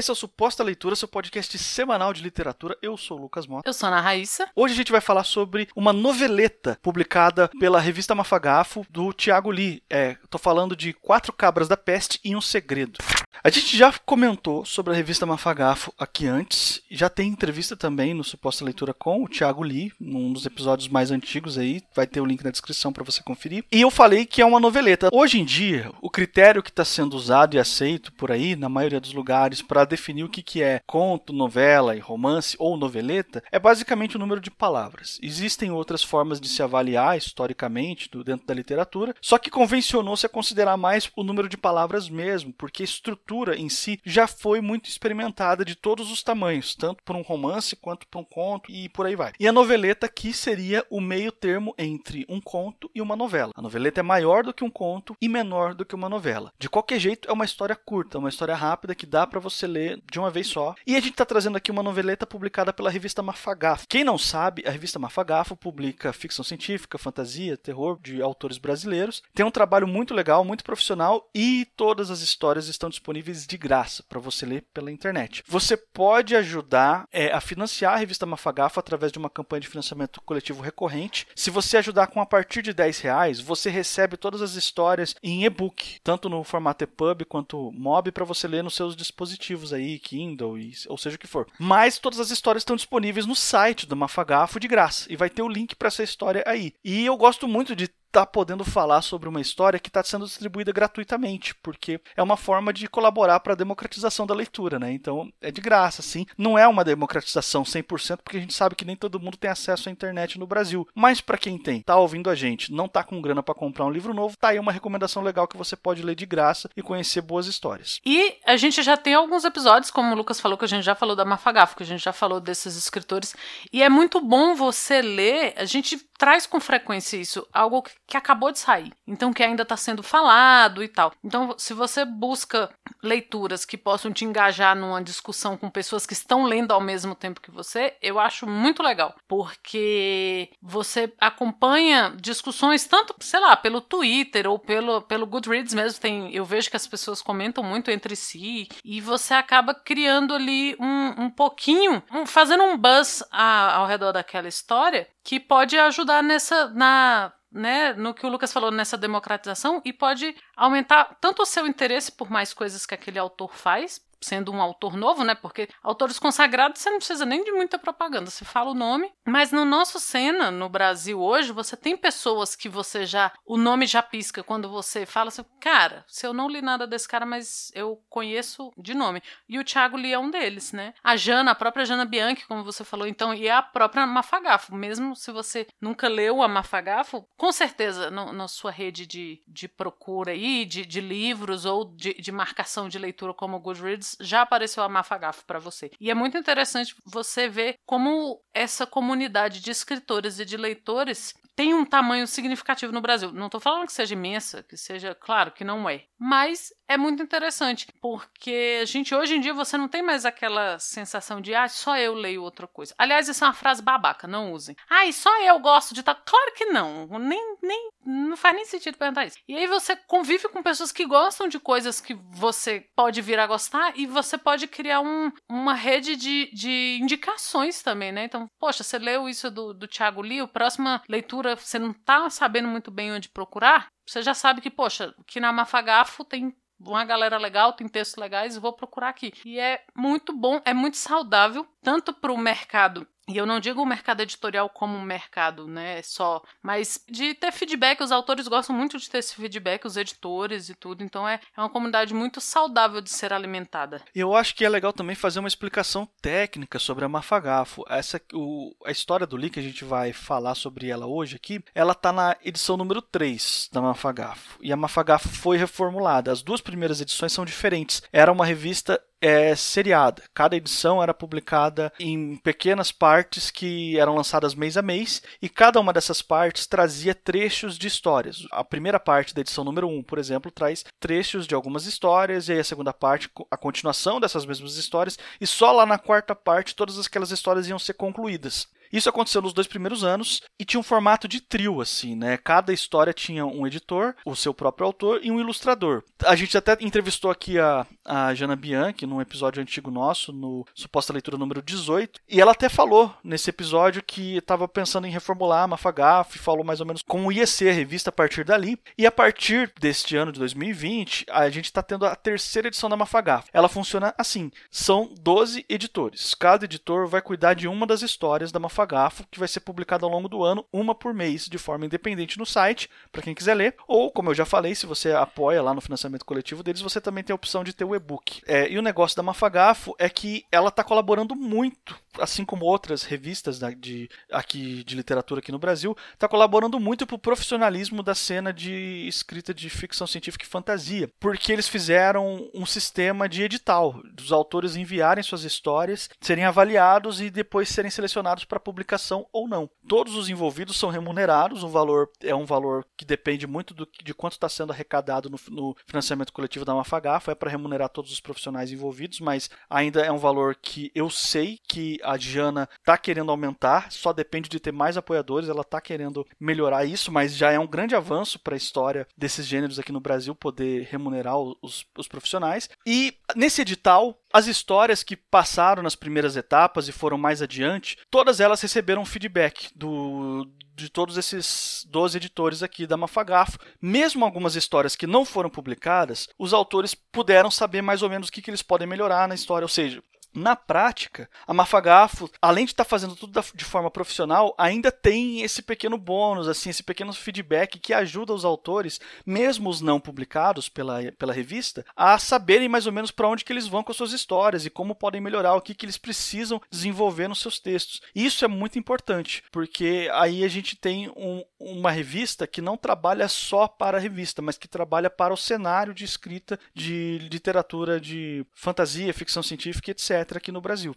Esse é o Suposta Leitura, seu podcast semanal de literatura. Eu sou o Lucas Mota. Eu sou a Ana Raíssa. Hoje a gente vai falar sobre uma noveleta publicada pela revista Mafagafo do Tiago Lee. É, tô falando de Quatro Cabras da Peste e um Segredo. A gente já comentou sobre a revista Mafagafo aqui antes, já tem entrevista também no Suposta Leitura com o Thiago Lee, num dos episódios mais antigos aí, vai ter o link na descrição para você conferir. E eu falei que é uma noveleta. Hoje em dia, o critério que está sendo usado e aceito por aí, na maioria dos lugares, para definir o que, que é conto, novela e romance ou noveleta, é basicamente o número de palavras. Existem outras formas de se avaliar historicamente dentro da literatura, só que convencionou-se a considerar mais o número de palavras mesmo, porque estrutura estrutura em si já foi muito experimentada de todos os tamanhos, tanto para um romance quanto para um conto e por aí vai. E a noveleta aqui seria o meio termo entre um conto e uma novela. A noveleta é maior do que um conto e menor do que uma novela. De qualquer jeito, é uma história curta, uma história rápida que dá para você ler de uma vez só. E a gente está trazendo aqui uma noveleta publicada pela revista Mafagafo. Quem não sabe, a revista Mafagafo publica ficção científica, fantasia, terror de autores brasileiros. Tem um trabalho muito legal, muito profissional e todas as histórias estão disponíveis de graça para você ler pela internet. Você pode ajudar é, a financiar a revista Mafagafo através de uma campanha de financiamento coletivo recorrente. Se você ajudar com a partir de 10 reais, você recebe todas as histórias em e-book, tanto no formato EPUB quanto MOB, para você ler nos seus dispositivos aí, Kindle, e, ou seja o que for. Mas todas as histórias estão disponíveis no site do Mafagafo de graça e vai ter o link para essa história aí. E eu gosto muito de tá podendo falar sobre uma história que está sendo distribuída gratuitamente, porque é uma forma de colaborar para a democratização da leitura, né? Então é de graça, sim. Não é uma democratização 100%, porque a gente sabe que nem todo mundo tem acesso à internet no Brasil. Mas para quem tem, tá ouvindo a gente, não tá com grana para comprar um livro novo, tá aí uma recomendação legal que você pode ler de graça e conhecer boas histórias. E a gente já tem alguns episódios, como o Lucas falou, que a gente já falou da Mafagafo, que a gente já falou desses escritores, e é muito bom você ler, a gente traz com frequência isso, algo que acabou de sair, então que ainda está sendo falado e tal. Então, se você busca leituras que possam te engajar numa discussão com pessoas que estão lendo ao mesmo tempo que você, eu acho muito legal, porque você acompanha discussões tanto, sei lá, pelo Twitter ou pelo, pelo Goodreads mesmo, tem, eu vejo que as pessoas comentam muito entre si e você acaba criando ali um, um pouquinho, um, fazendo um buzz a, ao redor daquela história que pode ajudar nessa na né, no que o Lucas falou nessa democratização e pode aumentar tanto o seu interesse por mais coisas que aquele autor faz, sendo um autor novo, né? Porque autores consagrados você não precisa nem de muita propaganda, você fala o nome. Mas no nosso cena, no Brasil hoje, você tem pessoas que você já. O nome já pisca quando você fala assim, cara, se eu não li nada desse cara, mas eu conheço de nome. E o Thiago Lee é um deles, né? A Jana, a própria Jana Bianchi, como você falou, então, e a própria Mafagafo. Mesmo se você nunca leu a Mafagafo, com certeza no, na sua rede de, de procura aí, de, de livros ou de, de marcação de leitura como Goodreads, já apareceu a Mafagafo para você. E é muito interessante você ver como essa comunidade de escritores e de leitores tem um tamanho significativo no Brasil. Não estou falando que seja imensa, que seja, claro que não é, mas é muito interessante, porque a gente hoje em dia você não tem mais aquela sensação de ah, só eu leio outra coisa. Aliás, isso é uma frase babaca, não usem. Ah, só eu gosto de tal. Claro que não. Nem, nem não faz nem sentido perguntar isso. E aí você convive com pessoas que gostam de coisas que você pode vir a gostar e você pode criar um, uma rede de, de indicações também, né? Então, poxa, você leu isso do, do Thiago a próxima leitura você não tá sabendo muito bem onde procurar, você já sabe que, poxa, que na Mafagafo tem uma galera legal, tem textos legais, vou procurar aqui. E é muito bom, é muito saudável, tanto para o mercado e eu não digo o mercado editorial como um mercado, né, só, mas de ter feedback, os autores gostam muito de ter esse feedback, os editores e tudo, então é, é uma comunidade muito saudável de ser alimentada. E eu acho que é legal também fazer uma explicação técnica sobre a Mafagafo. Essa, o, a história do Lee, que a gente vai falar sobre ela hoje aqui, ela tá na edição número 3 da Mafagafo. E a Mafagafo foi reformulada. As duas primeiras edições são diferentes. Era uma revista é seriada. Cada edição era publicada em pequenas partes que eram lançadas mês a mês, e cada uma dessas partes trazia trechos de histórias. A primeira parte da edição número 1, por exemplo, traz trechos de algumas histórias, e aí a segunda parte, a continuação dessas mesmas histórias, e só lá na quarta parte todas aquelas histórias iam ser concluídas. Isso aconteceu nos dois primeiros anos e tinha um formato de trio, assim, né? Cada história tinha um editor, o seu próprio autor e um ilustrador. A gente até entrevistou aqui a, a Jana Bianchi num episódio antigo nosso, no Suposta Leitura número 18, e ela até falou nesse episódio que estava pensando em reformular a Mafagaf, falou mais ou menos como ia ser a revista a partir dali. E a partir deste ano de 2020, a gente está tendo a terceira edição da Mafagaf. Ela funciona assim: são 12 editores. Cada editor vai cuidar de uma das histórias da Mafagafo, que vai ser publicada ao longo do ano, uma por mês, de forma independente no site, para quem quiser ler. Ou, como eu já falei, se você apoia lá no financiamento coletivo deles, você também tem a opção de ter o e-book. É, e o negócio da Mafagafo é que ela está colaborando muito, assim como outras revistas da, de, aqui de literatura aqui no Brasil, está colaborando muito para o profissionalismo da cena de escrita de ficção científica e fantasia, porque eles fizeram um sistema de edital, dos autores enviarem suas histórias, serem avaliados e depois serem selecionados para publicação ou não. Todos os envolvidos são remunerados, o valor é um valor que depende muito do, de quanto está sendo arrecadado no, no, financiamento coletivo da Mafagafa, é para remunerar todos os profissionais envolvidos, mas ainda é um valor que eu sei que a Diana está querendo aumentar, só depende de ter mais apoiadores, ela está querendo melhorar isso, mas já é um grande avanço para a história desses gêneros aqui no Brasil poder remunerar os, os profissionais. E nesse edital, as histórias que passaram nas primeiras etapas e foram mais adiante, todas elas receberam feedback do, de todos esses 12 editores aqui da Mafagafo. Mesmo algumas histórias que não foram publicadas, os autores puderam saber mais ou menos o que, que eles podem melhorar na história. Ou seja, na prática, a Mafagafo, além de estar tá fazendo tudo de forma profissional, ainda tem esse pequeno bônus, assim, esse pequeno feedback que ajuda os autores, mesmo os não publicados pela, pela revista, a saberem mais ou menos para onde que eles vão com as suas histórias e como podem melhorar, o que, que eles precisam desenvolver nos seus textos. Isso é muito importante, porque aí a gente tem um, uma revista que não trabalha só para a revista, mas que trabalha para o cenário de escrita de literatura de fantasia, ficção científica, etc aqui no Brasil.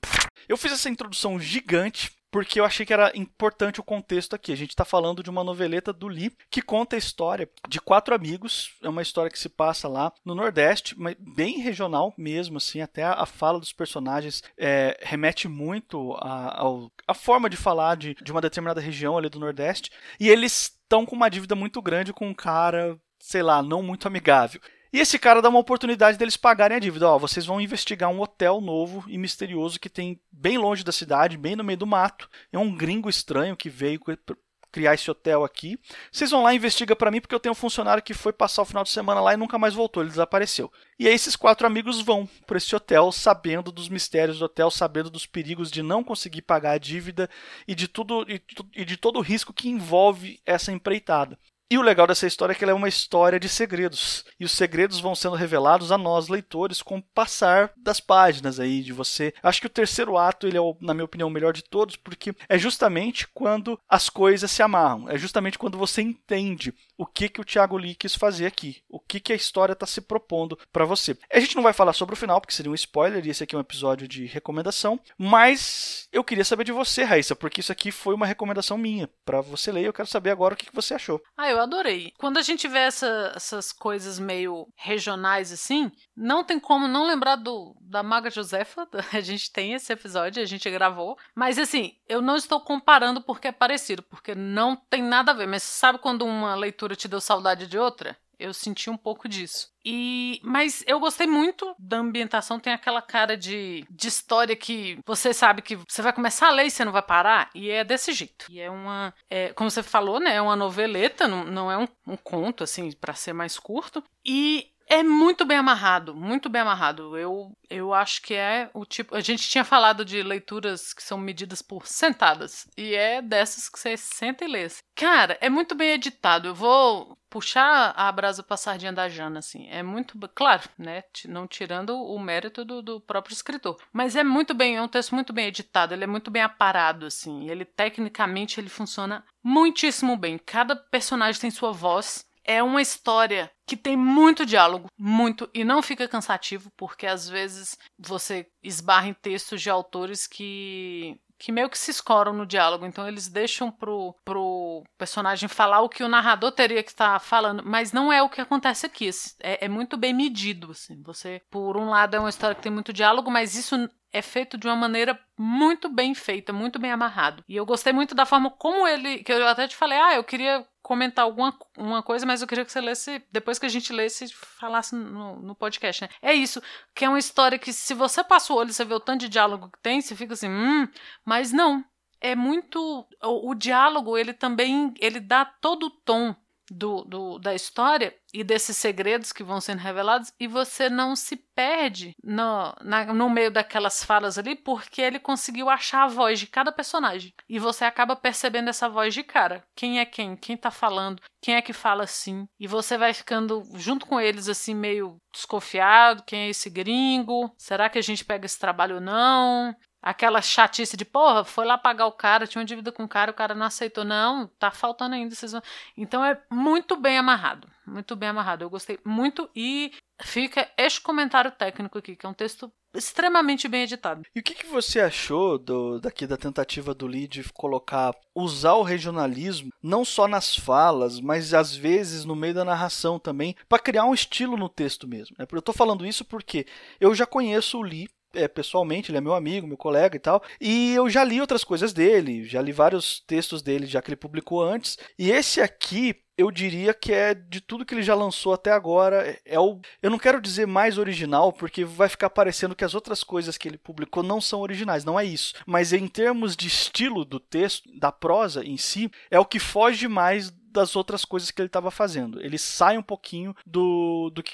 Eu fiz essa introdução gigante porque eu achei que era importante o contexto aqui. A gente está falando de uma noveleta do Lee que conta a história de quatro amigos. É uma história que se passa lá no Nordeste, bem regional mesmo, assim. Até a, fala dos personagens é, remete muito à forma de falar de, de uma determinada região ali do Nordeste. E eles estão com uma dívida muito grande com um cara, sei lá, não muito amigável. E esse cara dá uma oportunidade deles pagarem a dívida. Ó, vocês vão investigar um hotel novo e misterioso que tem bem longe da cidade, bem no meio do mato. É um gringo estranho que veio criar esse hotel aqui. Vocês vão lá e investiga para mim porque eu tenho um funcionário que foi passar o final de semana lá e nunca mais voltou, ele desapareceu. E aí esses quatro amigos vão para esse hotel sabendo dos mistérios do hotel, sabendo dos perigos de não conseguir pagar a dívida e de tudo e de todo o risco que envolve essa empreitada. E o legal dessa história é que ela é uma história de segredos. E os segredos vão sendo revelados a nós, leitores, com o passar das páginas aí de você. Acho que o terceiro ato, ele é, na minha opinião, o melhor de todos, porque é justamente quando as coisas se amarram. É justamente quando você entende o que, que o Thiago Lee quis fazer aqui. O que, que a história está se propondo para você. A gente não vai falar sobre o final, porque seria um spoiler, e esse aqui é um episódio de recomendação. Mas eu queria saber de você, Raíssa, porque isso aqui foi uma recomendação minha para você ler. Eu quero saber agora o que, que você achou. Ah, eu adorei. Quando a gente vê essa, essas coisas meio regionais assim, não tem como não lembrar do da Maga Josefa. A gente tem esse episódio, a gente gravou. Mas assim, eu não estou comparando porque é parecido, porque não tem nada a ver. Mas sabe quando uma leitura te deu saudade de outra? Eu senti um pouco disso. E mas eu gostei muito da ambientação, tem aquela cara de, de história que você sabe que você vai começar a ler e você não vai parar, e é desse jeito. E é uma, é, como você falou, né, é uma noveleta, não, não é um, um conto assim para ser mais curto. E é muito bem amarrado, muito bem amarrado. Eu, eu acho que é o tipo. A gente tinha falado de leituras que são medidas por sentadas. E é dessas que você senta e lê. Cara, é muito bem editado. Eu vou puxar a brasa pra sardinha da Jana, assim. É muito. Claro, né? Não tirando o mérito do, do próprio escritor. Mas é muito bem. É um texto muito bem editado. Ele é muito bem aparado, assim. Ele, tecnicamente, ele funciona muitíssimo bem. Cada personagem tem sua voz é uma história que tem muito diálogo, muito, e não fica cansativo, porque às vezes você esbarra em textos de autores que que meio que se escoram no diálogo, então eles deixam pro, pro personagem falar o que o narrador teria que estar tá falando, mas não é o que acontece aqui. É, é muito bem medido, assim. Você, por um lado, é uma história que tem muito diálogo, mas isso é feito de uma maneira muito bem feita, muito bem amarrado. E eu gostei muito da forma como ele. Que eu até te falei, ah, eu queria comentar alguma uma coisa, mas eu queria que você lesse, depois que a gente lesse, falasse no, no podcast, né? É isso, que é uma história que se você passa o olho você vê o tanto de diálogo que tem, você fica assim, hum, mas não. É muito. O, o diálogo, ele também. Ele dá todo o tom do, do, da história e desses segredos que vão sendo revelados e você não se perde no, na, no meio daquelas falas ali porque ele conseguiu achar a voz de cada personagem e você acaba percebendo essa voz de cara. Quem é quem? Quem tá falando? Quem é que fala assim? E você vai ficando junto com eles assim meio desconfiado. Quem é esse gringo? Será que a gente pega esse trabalho ou não? Aquela chatice de, porra, foi lá pagar o cara, tinha uma dívida com o cara, o cara não aceitou. Não, tá faltando ainda. Vocês. Então é muito bem amarrado. Muito bem amarrado. Eu gostei muito e fica este comentário técnico aqui, que é um texto extremamente bem editado. E o que, que você achou do, daqui da tentativa do Lee de colocar, usar o regionalismo não só nas falas, mas às vezes no meio da narração também, para criar um estilo no texto mesmo? Né? Eu estou falando isso porque eu já conheço o Lee é, pessoalmente, ele é meu amigo, meu colega e tal. E eu já li outras coisas dele, já li vários textos dele já que ele publicou antes. E esse aqui, eu diria que é de tudo que ele já lançou até agora, é o eu não quero dizer mais original, porque vai ficar parecendo que as outras coisas que ele publicou não são originais, não é isso. Mas em termos de estilo do texto, da prosa em si, é o que foge mais das outras coisas que ele estava fazendo. Ele sai um pouquinho do, do que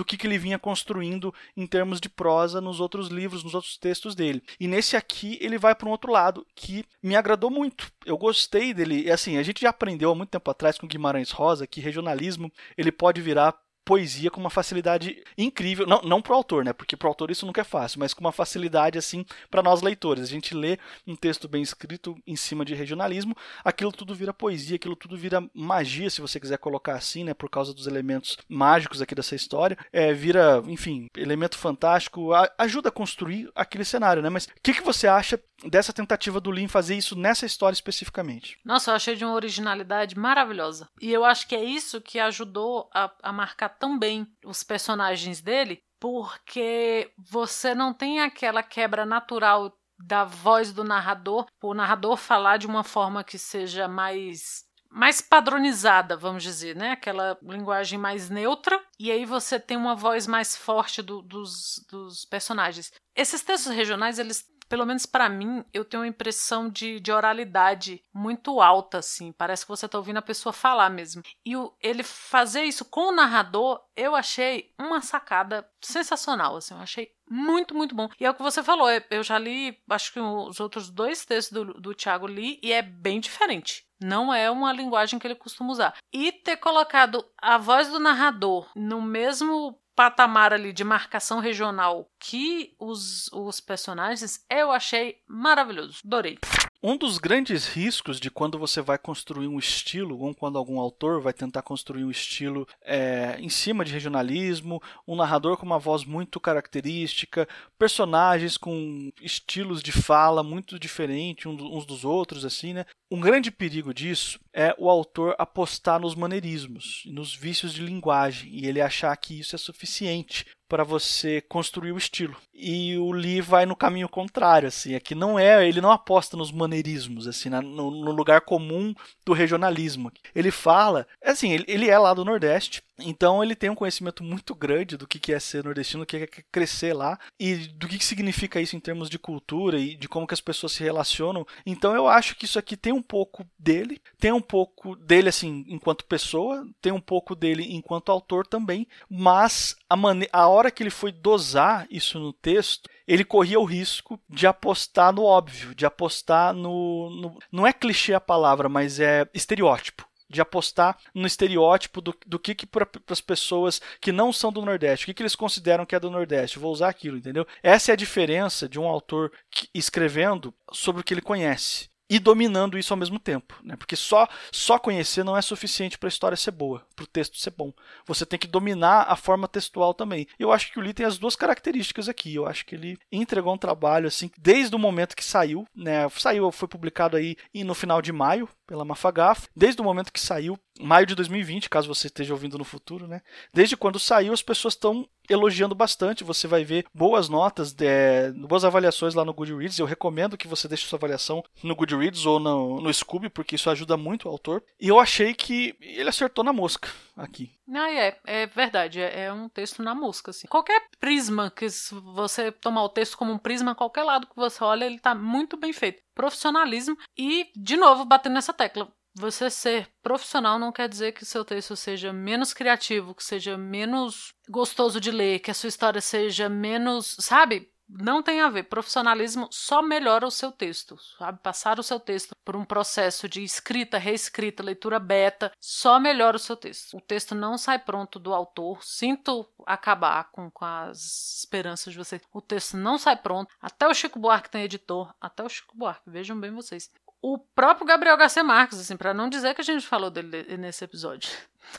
do que, que ele vinha construindo em termos de prosa nos outros livros, nos outros textos dele. E nesse aqui ele vai para um outro lado que me agradou muito. Eu gostei dele. E assim, a gente já aprendeu há muito tempo atrás com Guimarães Rosa que regionalismo ele pode virar poesia com uma facilidade incrível. Não, não pro autor, né? Porque pro autor isso nunca é fácil, mas com uma facilidade assim para nós leitores. A gente lê um texto bem escrito em cima de regionalismo, aquilo tudo vira poesia, aquilo tudo vira magia, se você quiser colocar assim, né? Por causa dos elementos mágicos aqui dessa história. É, vira, enfim, elemento fantástico, a, ajuda a construir aquele cenário, né? Mas o que, que você acha dessa tentativa do Lin fazer isso nessa história especificamente? Nossa, eu achei de uma originalidade maravilhosa. E eu acho que é isso que ajudou a, a marcar tão bem os personagens dele, porque você não tem aquela quebra natural da voz do narrador, o narrador falar de uma forma que seja mais mais padronizada, vamos dizer, né? Aquela linguagem mais neutra, e aí você tem uma voz mais forte do, dos, dos personagens. Esses textos regionais, eles pelo menos para mim, eu tenho uma impressão de, de oralidade muito alta, assim. Parece que você tá ouvindo a pessoa falar mesmo. E o, ele fazer isso com o narrador, eu achei uma sacada sensacional, assim. Eu achei muito, muito bom. E é o que você falou, eu já li, acho que os outros dois textos do, do Thiago Lee, e é bem diferente. Não é uma linguagem que ele costuma usar. E ter colocado a voz do narrador no mesmo patamar ali de marcação regional que os, os personagens, eu achei maravilhoso. Adorei. Um dos grandes riscos de quando você vai construir um estilo, ou quando algum autor vai tentar construir um estilo é, em cima de regionalismo, um narrador com uma voz muito característica, personagens com estilos de fala muito diferentes uns dos outros, assim, né? Um grande perigo disso é o autor apostar nos maneirismos, nos vícios de linguagem, e ele achar que isso é suficiente para você construir o estilo. E o Lee vai no caminho contrário, assim, aqui não é, ele não aposta nos maneirismos, assim, no, no lugar comum do regionalismo. Ele fala, assim, ele, ele é lá do Nordeste, então ele tem um conhecimento muito grande do que é ser nordestino, do que é crescer lá e do que significa isso em termos de cultura e de como que as pessoas se relacionam. Então eu acho que isso aqui tem um pouco dele, tem um pouco dele assim enquanto pessoa, tem um pouco dele enquanto autor também, mas a, a hora que ele foi dosar isso no texto, ele corria o risco de apostar no óbvio, de apostar no, no não é clichê a palavra, mas é estereótipo de apostar no estereótipo do, do que, que para as pessoas que não são do Nordeste, o que, que eles consideram que é do Nordeste. Vou usar aquilo, entendeu? Essa é a diferença de um autor que, escrevendo sobre o que ele conhece e dominando isso ao mesmo tempo, né? Porque só só conhecer não é suficiente para a história ser boa, para o texto ser bom. Você tem que dominar a forma textual também. Eu acho que o Lee tem as duas características aqui. Eu acho que ele entregou um trabalho assim desde o momento que saiu, né? Saiu, foi publicado aí no final de maio pela Mafagaf. Desde o momento que saiu, maio de 2020, caso você esteja ouvindo no futuro, né? Desde quando saiu, as pessoas estão elogiando bastante. Você vai ver boas notas, de, boas avaliações lá no Goodreads. Eu recomendo que você deixe sua avaliação no Goodreads ou no, no Scooby, porque isso ajuda muito o autor. E eu achei que ele acertou na mosca aqui. Ah, é, é verdade. É, é um texto na mosca, assim. Qualquer prisma que você tomar o texto como um prisma, qualquer lado que você olha, ele tá muito bem feito. Profissionalismo e, de novo, batendo nessa tecla você ser profissional não quer dizer que o seu texto seja menos criativo, que seja menos gostoso de ler, que a sua história seja menos, sabe? Não tem a ver. Profissionalismo só melhora o seu texto, sabe? Passar o seu texto por um processo de escrita, reescrita, leitura beta, só melhora o seu texto. O texto não sai pronto do autor. Sinto acabar com, com as esperanças de vocês. O texto não sai pronto. Até o Chico Buarque tem editor. Até o Chico Buarque, vejam bem vocês o próprio Gabriel Garcia Marques, assim, para não dizer que a gente falou dele nesse episódio.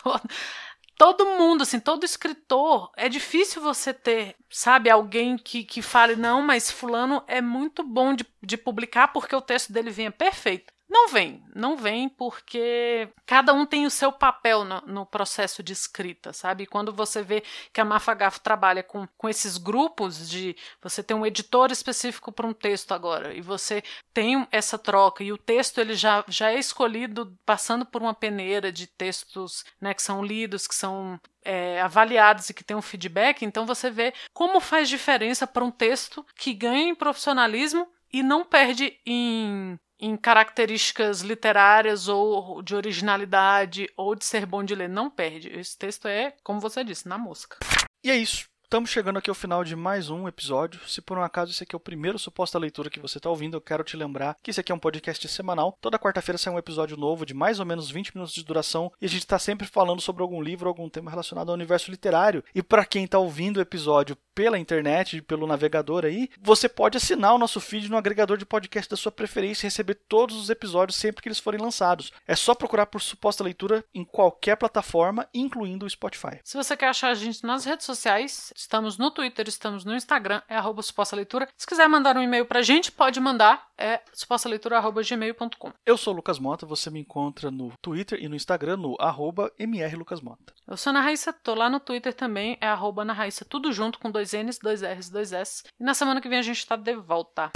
Todo, mundo, assim, todo escritor, é difícil você ter, sabe, alguém que, que fale, não, mas fulano é muito bom de, de publicar porque o texto dele vinha perfeito. Não vem, não vem porque cada um tem o seu papel no, no processo de escrita, sabe? Quando você vê que a Mafagafo trabalha com, com esses grupos de você tem um editor específico para um texto agora e você tem essa troca e o texto ele já, já é escolhido passando por uma peneira de textos né, que são lidos, que são é, avaliados e que tem um feedback, então você vê como faz diferença para um texto que ganha em profissionalismo e não perde em em características literárias ou de originalidade ou de ser bom de ler. Não perde. Esse texto é, como você disse, na mosca. E é isso. Estamos chegando aqui ao final de mais um episódio. Se por um acaso esse aqui é o primeiro suposta leitura que você está ouvindo, eu quero te lembrar que esse aqui é um podcast semanal. Toda quarta-feira sai um episódio novo de mais ou menos 20 minutos de duração e a gente está sempre falando sobre algum livro, algum tema relacionado ao universo literário. E para quem está ouvindo o episódio pela internet, pelo navegador aí, você pode assinar o nosso feed no agregador de podcast da sua preferência e receber todos os episódios sempre que eles forem lançados. É só procurar por suposta leitura em qualquer plataforma, incluindo o Spotify. Se você quer achar a gente nas redes sociais, estamos no Twitter, estamos no Instagram, é arroba suposta leitura. Se quiser mandar um e-mail pra gente, pode mandar, é supostaleitura.gmail.com. Eu sou o Lucas Mota, você me encontra no Twitter e no Instagram no arroba mrlucasmota. Eu sou a Ana Raíssa, tô lá no Twitter também, é arroba Ana Raíssa, tudo junto com dois N's, dois R's, dois S. E na semana que vem a gente tá de volta.